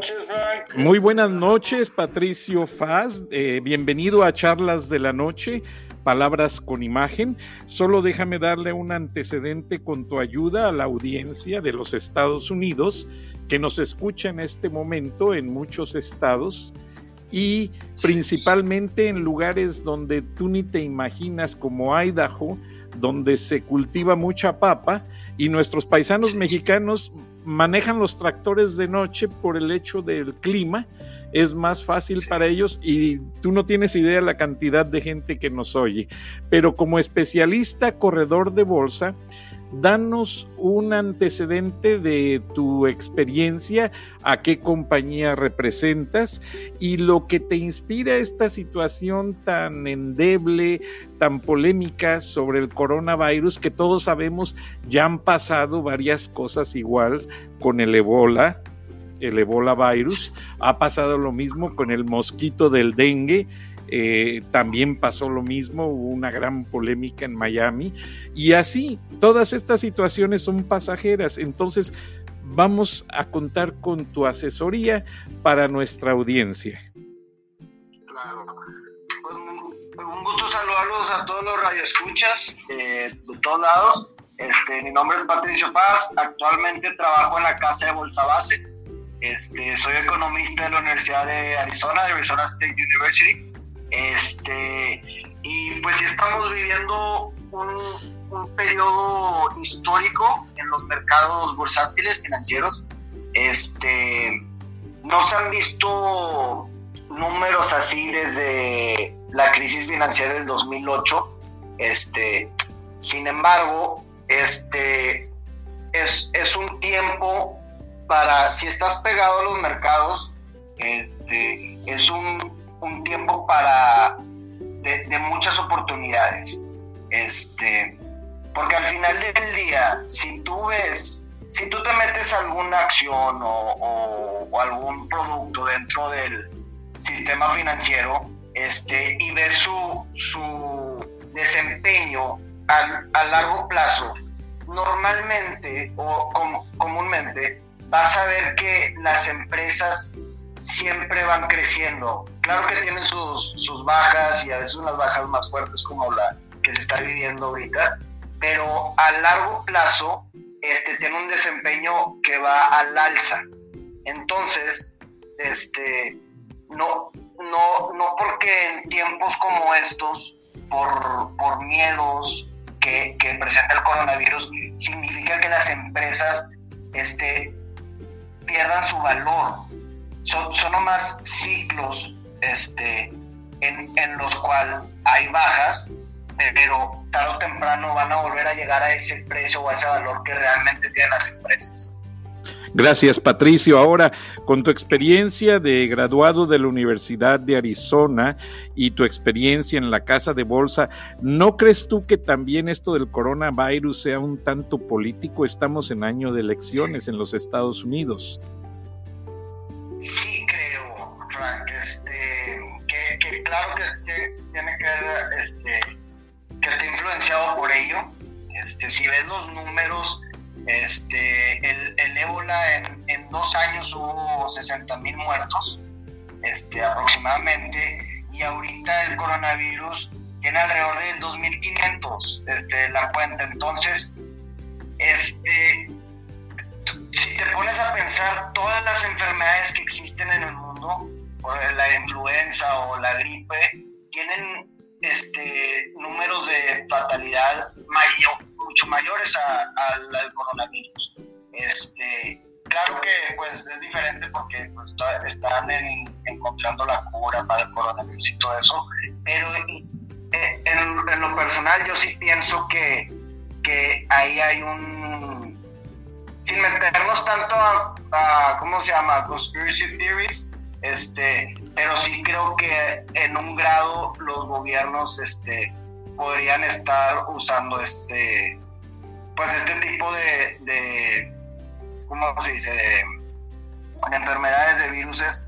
noches, Frank. Muy buenas noches, Patricio Faz. Eh, bienvenido a Charlas de la Noche, Palabras con Imagen. Solo déjame darle un antecedente con tu ayuda a la audiencia de los Estados Unidos que nos escucha en este momento en muchos estados y principalmente en lugares donde tú ni te imaginas como Idaho, donde se cultiva mucha papa y nuestros paisanos mexicanos manejan los tractores de noche por el hecho del clima, es más fácil para ellos y tú no tienes idea la cantidad de gente que nos oye. Pero como especialista corredor de bolsa, danos un antecedente de tu experiencia, a qué compañía representas y lo que te inspira esta situación tan endeble, tan polémica sobre el coronavirus, que todos sabemos ya han pasado varias cosas igual con el ebola, el ebola virus, ha pasado lo mismo con el mosquito del dengue eh, también pasó lo mismo, hubo una gran polémica en Miami y así, todas estas situaciones son pasajeras, entonces vamos a contar con tu asesoría para nuestra audiencia. Pues, un gusto saludarlos a todos los radioescuchas eh, de todos lados. Este, mi nombre es Patricio Paz, actualmente trabajo en la Casa de Bolsa Base. Este, soy economista de la Universidad de Arizona, de Arizona State University. Este, y pues sí estamos viviendo un, periodo histórico en los mercados bursátiles financieros. Este, no se han visto números así desde la crisis financiera del 2008. Este, sin embargo, este, es, es un tiempo para, si estás pegado a los mercados, este, es un un tiempo para de, muchas oportunidades. Este, porque al final del día, si tú ves, si tú te metes alguna acción o, algún producto dentro del sistema financiero, este, y ves su, su desempeño a, largo plazo, normalmente o comúnmente vas a ver que las empresas siempre van creciendo. Claro que tienen sus, sus bajas y a veces unas bajas más fuertes como la que se está viviendo ahorita, pero a largo plazo este, tiene un desempeño que va al alza. Entonces, este, no, no, no porque en tiempos como estos, por, por miedos que, que, presenta el coronavirus, significa que las empresas este, pierdan su valor son, son nomás ciclos este, en, en los cuales hay bajas, pero tarde o temprano van a volver a llegar a ese precio o a ese valor que realmente tienen las empresas. Gracias, Patricio. Ahora, con tu experiencia de graduado de la Universidad de Arizona y tu experiencia en la casa de bolsa, ¿no crees tú que también esto del coronavirus sea un tanto político? Estamos en año de elecciones en los Estados Unidos. Sí creo, Frank, este, que, claro que, tiene que ver, este, que esté influenciado por ello. Este, si ves los números, este, el, el ébola en, en, dos años hubo 60 mil muertos, este, aproximadamente, y ahorita el coronavirus tiene alrededor de 2.500 este, la cuenta. Entonces, este, te pones a pensar todas las enfermedades que existen en el mundo, la influenza o la gripe, tienen este, números de fatalidad mayor, mucho mayores al coronavirus. Este, claro que pues, es diferente porque pues, están encontrando la cura para el coronavirus y todo eso, pero eh, en, en lo personal yo sí pienso que, que ahí hay un sin meternos tanto a, ¿cómo se llama? Conspiracy theories, este, pero sí creo que en un grado los gobiernos, este, podrían estar usando este, pues este tipo de, ¿cómo se dice? De, enfermedades, de viruses,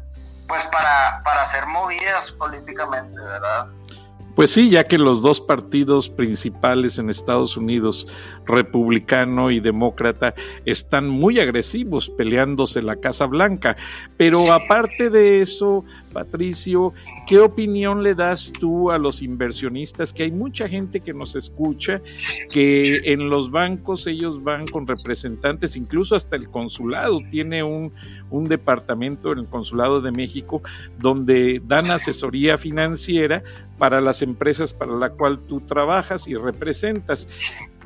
pues para, para ser movidas políticamente, ¿verdad? Pues sí, ya que los dos partidos principales en Estados Unidos, republicano y demócrata, están muy agresivos peleándose la Casa Blanca. Pero aparte de eso, Patricio, ¿qué opinión le das tú a los inversionistas? Que hay mucha gente que nos escucha, que en los bancos ellos van con representantes, incluso hasta el consulado tiene un, un departamento en el consulado de México donde dan asesoría financiera para las empresas para la cual tú trabajas y representas.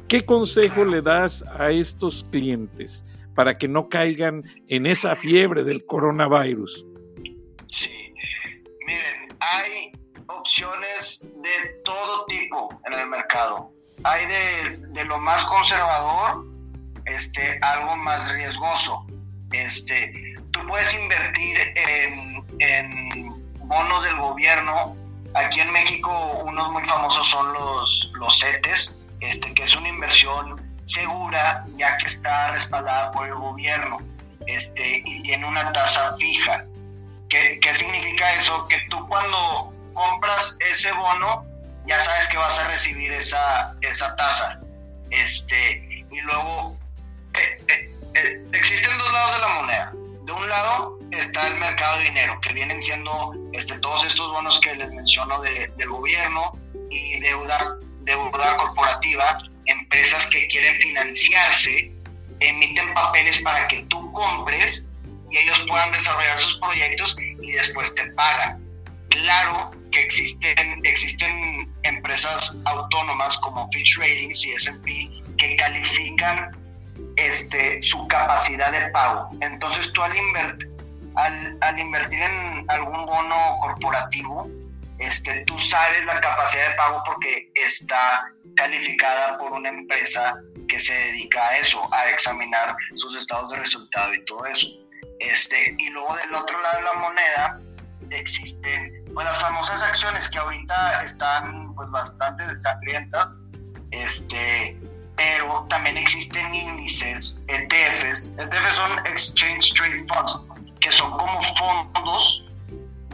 ¿Qué consejo le das a estos clientes para que no caigan en esa fiebre del coronavirus? hay opciones de todo tipo en el mercado. Hay de, lo más conservador, este, algo más riesgoso. Este, tú puedes invertir en, en bonos del gobierno. Aquí en México unos muy famosos son los, los CETES, este, que es una inversión segura ya que está respaldada por el gobierno este, y tiene una tasa fija. ¿Qué, significa eso? Que tú cuando compras ese bono, ya sabes que vas a recibir esa, esa tasa. Este, y luego, eh, eh, eh, existen dos lados de la moneda. De un lado está el mercado de dinero, que vienen siendo este, todos estos bonos que les menciono de, del gobierno y deuda, deuda corporativa, empresas que quieren financiarse, emiten papeles para que tú compres y ellos puedan desarrollar sus proyectos y después te pagan. Claro que existen, existen empresas autónomas como Fitch Ratings y S&P que califican este, su capacidad de pago. Entonces tú al, al, al invertir en algún bono corporativo, este, tú sabes la capacidad de pago porque está calificada por una empresa que se dedica a eso, a examinar sus estados de resultado y todo eso. Este, y luego del otro lado de la moneda existen pues, las famosas acciones que ahorita están pues, bastante desalientas, este, pero también existen índices, ETFs. ETFs son Exchange Trade Funds, que son como fondos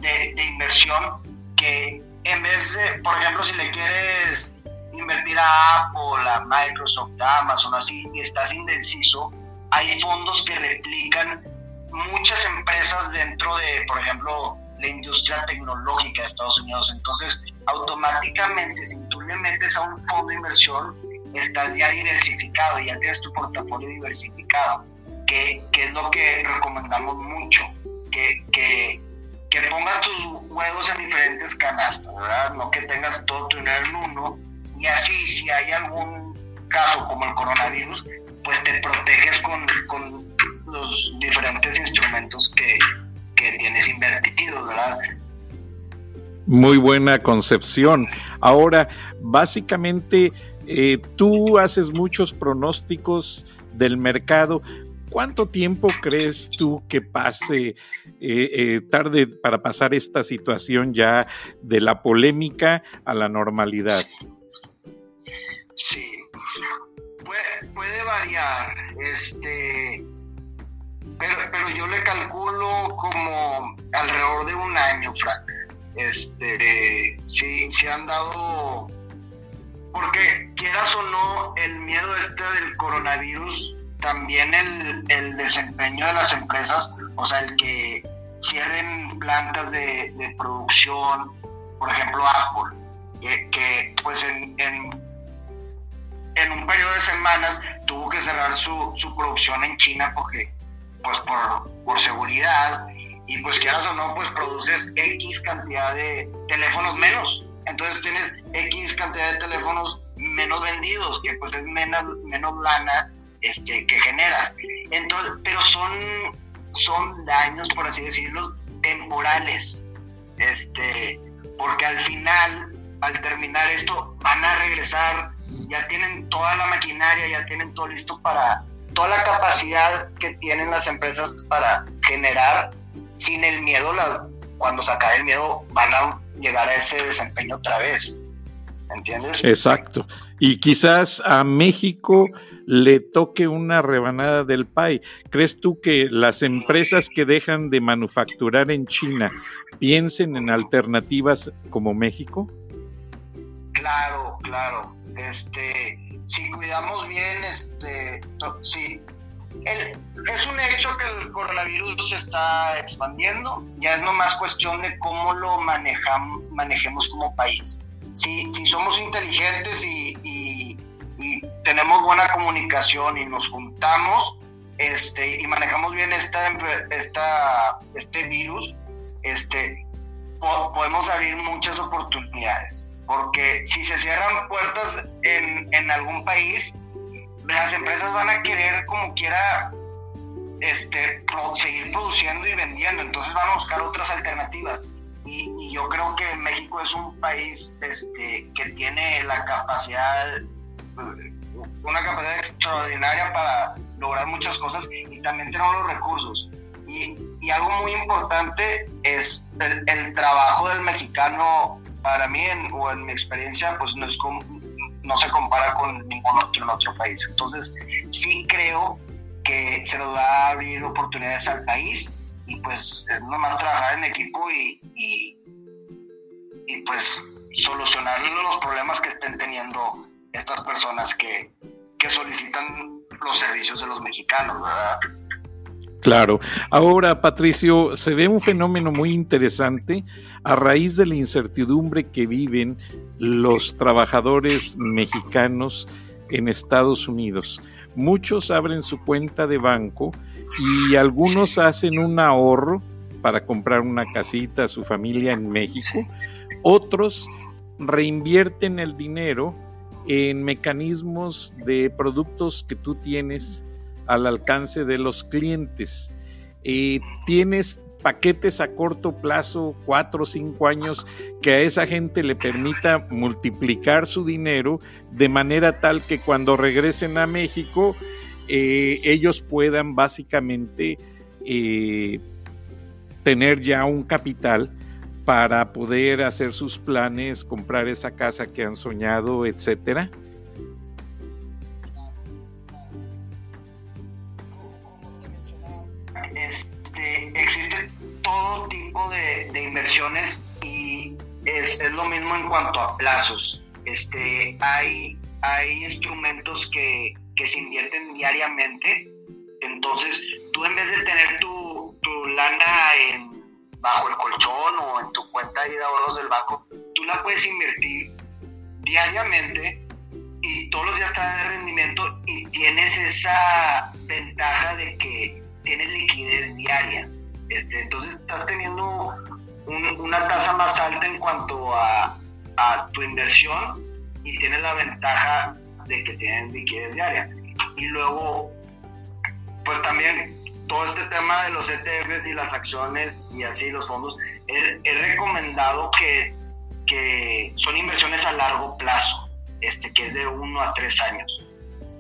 de, de inversión que en vez de, por ejemplo, si le quieres invertir a Apple, a Microsoft, a Amazon, así, y estás indeciso, hay fondos que replican muchas empresas dentro de, por ejemplo, la industria tecnológica de Estados Unidos. Entonces, automáticamente, si tú le metes a un fondo de inversión, estás ya diversificado, ya tienes tu portafolio diversificado, que, que es lo que recomendamos mucho, que, que, que, pongas tus huevos en diferentes canastas, ¿verdad? No que tengas todo tu dinero en uno, y así, si hay algún caso como el coronavirus, pues te proteges con, con los diferentes instrumentos que, tienes invertidos, ¿verdad? Muy buena concepción. Ahora, básicamente, eh, tú haces muchos pronósticos del mercado. ¿Cuánto tiempo crees tú que pase eh, eh, tarde para pasar esta situación ya de la polémica a la normalidad? Sí, puede variar. Este, pero, yo le calculo como alrededor de un año, Frank. Este, sí, se han dado, porque quieras o no, el miedo este del coronavirus, también el, el desempeño de las empresas, o sea, el que cierren plantas de, de producción, por ejemplo Apple, que, pues en, en, en, un periodo de semanas tuvo que cerrar su, su producción en China porque pues por, por seguridad y pues quieras o no, pues produces X cantidad de teléfonos menos. Entonces tienes X cantidad de teléfonos menos vendidos, que pues es menos, menos lana este, que generas. Entonces, pero son, son daños, por así decirlo, temporales. Este, porque al final, al terminar esto, van a regresar, ya tienen toda la maquinaria, ya tienen todo listo para, toda la capacidad que tienen las empresas para generar sin el miedo, la, cuando se acabe el miedo, van a llegar a ese desempeño otra vez. ¿Entiendes? Exacto. Y quizás a México le toque una rebanada del pay. ¿Crees tú que las empresas que dejan de manufacturar en China piensen en alternativas como México? Claro, claro. Este, si cuidamos bien, este, sí. es un hecho que el coronavirus se está expandiendo, ya es nomás cuestión de cómo lo manejamos, manejemos como país. Si, si somos inteligentes y, tenemos buena comunicación y nos juntamos este, y manejamos bien esta, esta, este virus, este, podemos abrir muchas oportunidades porque si se cierran puertas en, en algún país, las empresas van a querer como quiera este, seguir produciendo y vendiendo, entonces van a buscar otras alternativas. Y, yo creo que México es un país este, que tiene la capacidad, una capacidad extraordinaria para lograr muchas cosas y también tenemos los recursos. Y, y algo muy importante es el, el, trabajo del mexicano para mí o en mi experiencia pues no, es no se compara con ningún otro en otro país. Entonces sí creo que se nos va a abrir oportunidades al país y pues es nomás trabajar en equipo y, y, pues solucionar los problemas que estén teniendo estas personas que, que solicitan los servicios de los mexicanos, ¿verdad? Claro. Ahora, Patricio, se ve un fenómeno muy interesante a raíz de la incertidumbre que viven los trabajadores mexicanos en Estados Unidos. Muchos abren su cuenta de banco y algunos hacen un ahorro para comprar una casita a su familia en México. Otros reinvierten el dinero en mecanismos de productos que tú tienes al alcance de los clientes. Eh, tienes paquetes a corto plazo, cuatro o cinco años, que a esa gente le permita multiplicar su dinero de manera tal que cuando regresen a México eh, ellos puedan básicamente eh, tener ya un capital para poder hacer sus planes, comprar esa casa que han soñado, etcétera. Todo tipo de, inversiones y es, lo mismo en cuanto a plazos. Este, hay, hay instrumentos que, se invierten diariamente, entonces tú en vez de tener tu, lana en, bajo el colchón o en tu cuenta de ahorros del banco, tú la puedes invertir diariamente y todos los días está de rendimiento y tienes esa ventaja de que tienes liquidez diaria. Este, entonces estás teniendo una tasa más alta en cuanto a, tu inversión y tienes la ventaja de que tienes liquidez diaria. Y luego, pues también todo este tema de los ETFs y las acciones y así los fondos, he, recomendado que, que, son inversiones a largo plazo, este, que es de uno a tres años.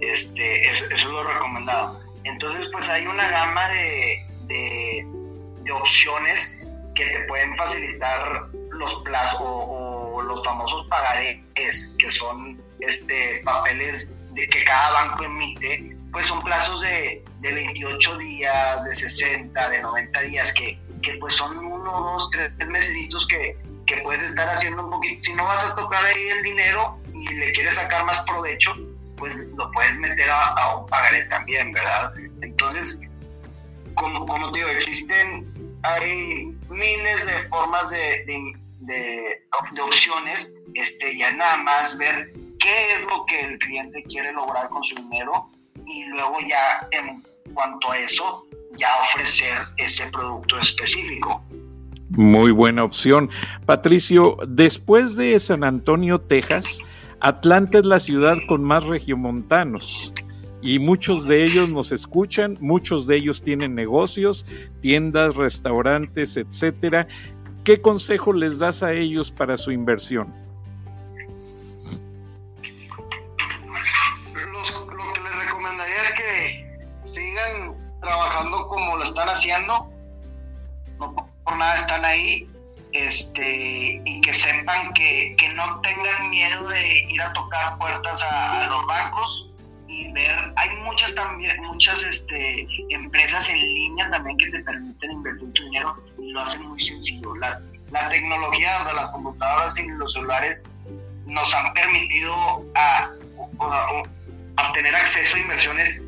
Este, eso, es lo recomendado. Entonces, pues hay una gama de, opciones que te pueden facilitar los plazos o, los famosos pagarés, que son este, papeles de que cada banco emite, pues son plazos de, de 28 días, de 60, de 90 días, que, que pues son uno, dos, tres, meses que, que puedes estar haciendo un poquito. Si no vas a tocar ahí el dinero y le quieres sacar más provecho, pues lo puedes meter a, un pagaré también, ¿verdad? Entonces, como, como te digo, existen, hay miles de formas de, de, opciones, este, ya nada más ver qué es lo que el cliente quiere lograr con su dinero y luego ya en cuanto a eso, ya ofrecer ese producto específico. Muy buena opción. Patricio, después de San Antonio, Texas, Atlanta es la ciudad con más regiomontanos y muchos de ellos nos escuchan, muchos de ellos tienen negocios, tiendas, restaurantes, etcétera. ¿Qué consejo les das a ellos para su inversión? lo que les recomendaría es que sigan trabajando como lo están haciendo, no por nada están ahí, este, y que sepan que, que, no tengan miedo de ir a tocar puertas a, los bancos y ver, hay muchas también, muchas este, empresas en línea también que te permiten invertir tu dinero y lo hacen muy sencillo. La, tecnología, o sea, las computadoras y los celulares nos han permitido a, obtener acceso a inversiones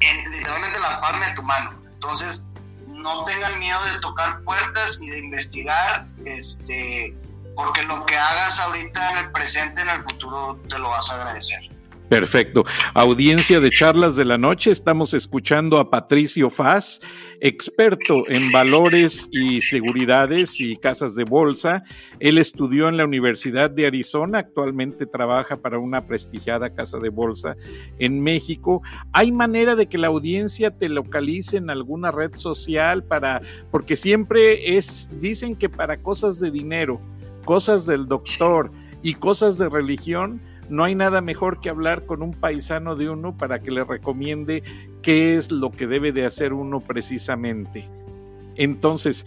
en literalmente la palma de tu mano. Entonces, no tengan miedo de tocar puertas y de investigar, este, porque lo que hagas ahorita en el presente, en el futuro, te lo vas a agradecer. Perfecto. Audiencia de charlas de la noche, estamos escuchando a Patricio Faz, experto en valores y seguridades y casas de bolsa. Él estudió en la Universidad de Arizona, actualmente trabaja para una prestigiada casa de bolsa en México. ¿Hay manera de que la audiencia te localice en alguna red social para, porque siempre es, dicen que para cosas de dinero, cosas del doctor y cosas de religión, no hay nada mejor que hablar con un paisano de uno para que le recomiende qué es lo que debe de hacer uno precisamente. Entonces,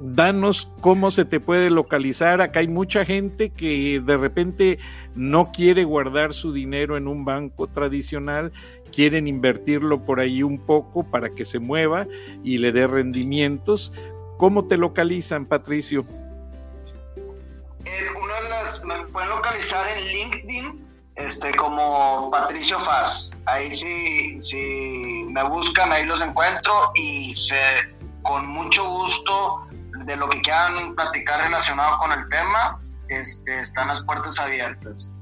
danos cómo se te puede localizar. Acá hay mucha gente que de repente no quiere guardar su dinero en un banco tradicional, quieren invertirlo por ahí un poco para que se mueva y le dé rendimientos. ¿Cómo te localizan, Patricio? me en LinkedIn este, como Patricio Faz. Ahí sí, si me buscan, ahí los encuentro y se, con mucho gusto de lo que quieran platicar relacionado con el tema, este, están las puertas abiertas.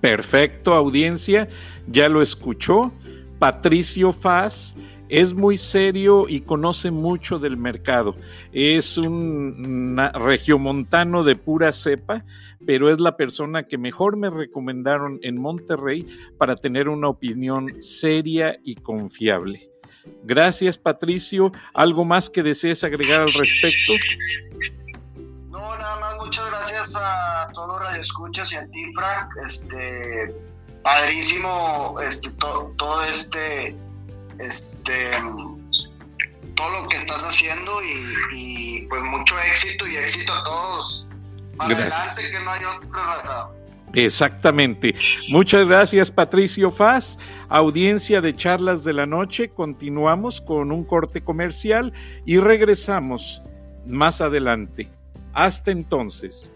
Perfecto, audiencia, ya lo escuchó. Patricio Faz es muy serio y conoce mucho del mercado. Es un regiomontano de pura cepa, pero es la persona que mejor me recomendaron en Monterrey para tener una opinión seria y confiable. Gracias, Patricio. ¿Algo más que desees agregar al respecto? No, nada más. Muchas gracias a todos los escuchas y a ti, Frank. Este, padrísimo este, todo este este, todo lo que estás haciendo y, pues mucho éxito y éxito a todos. Para adelante que no hay otra Exactamente. Muchas gracias, Patricio Faz. Audiencia de charlas de la noche. Continuamos con un corte comercial y regresamos más adelante. Hasta entonces.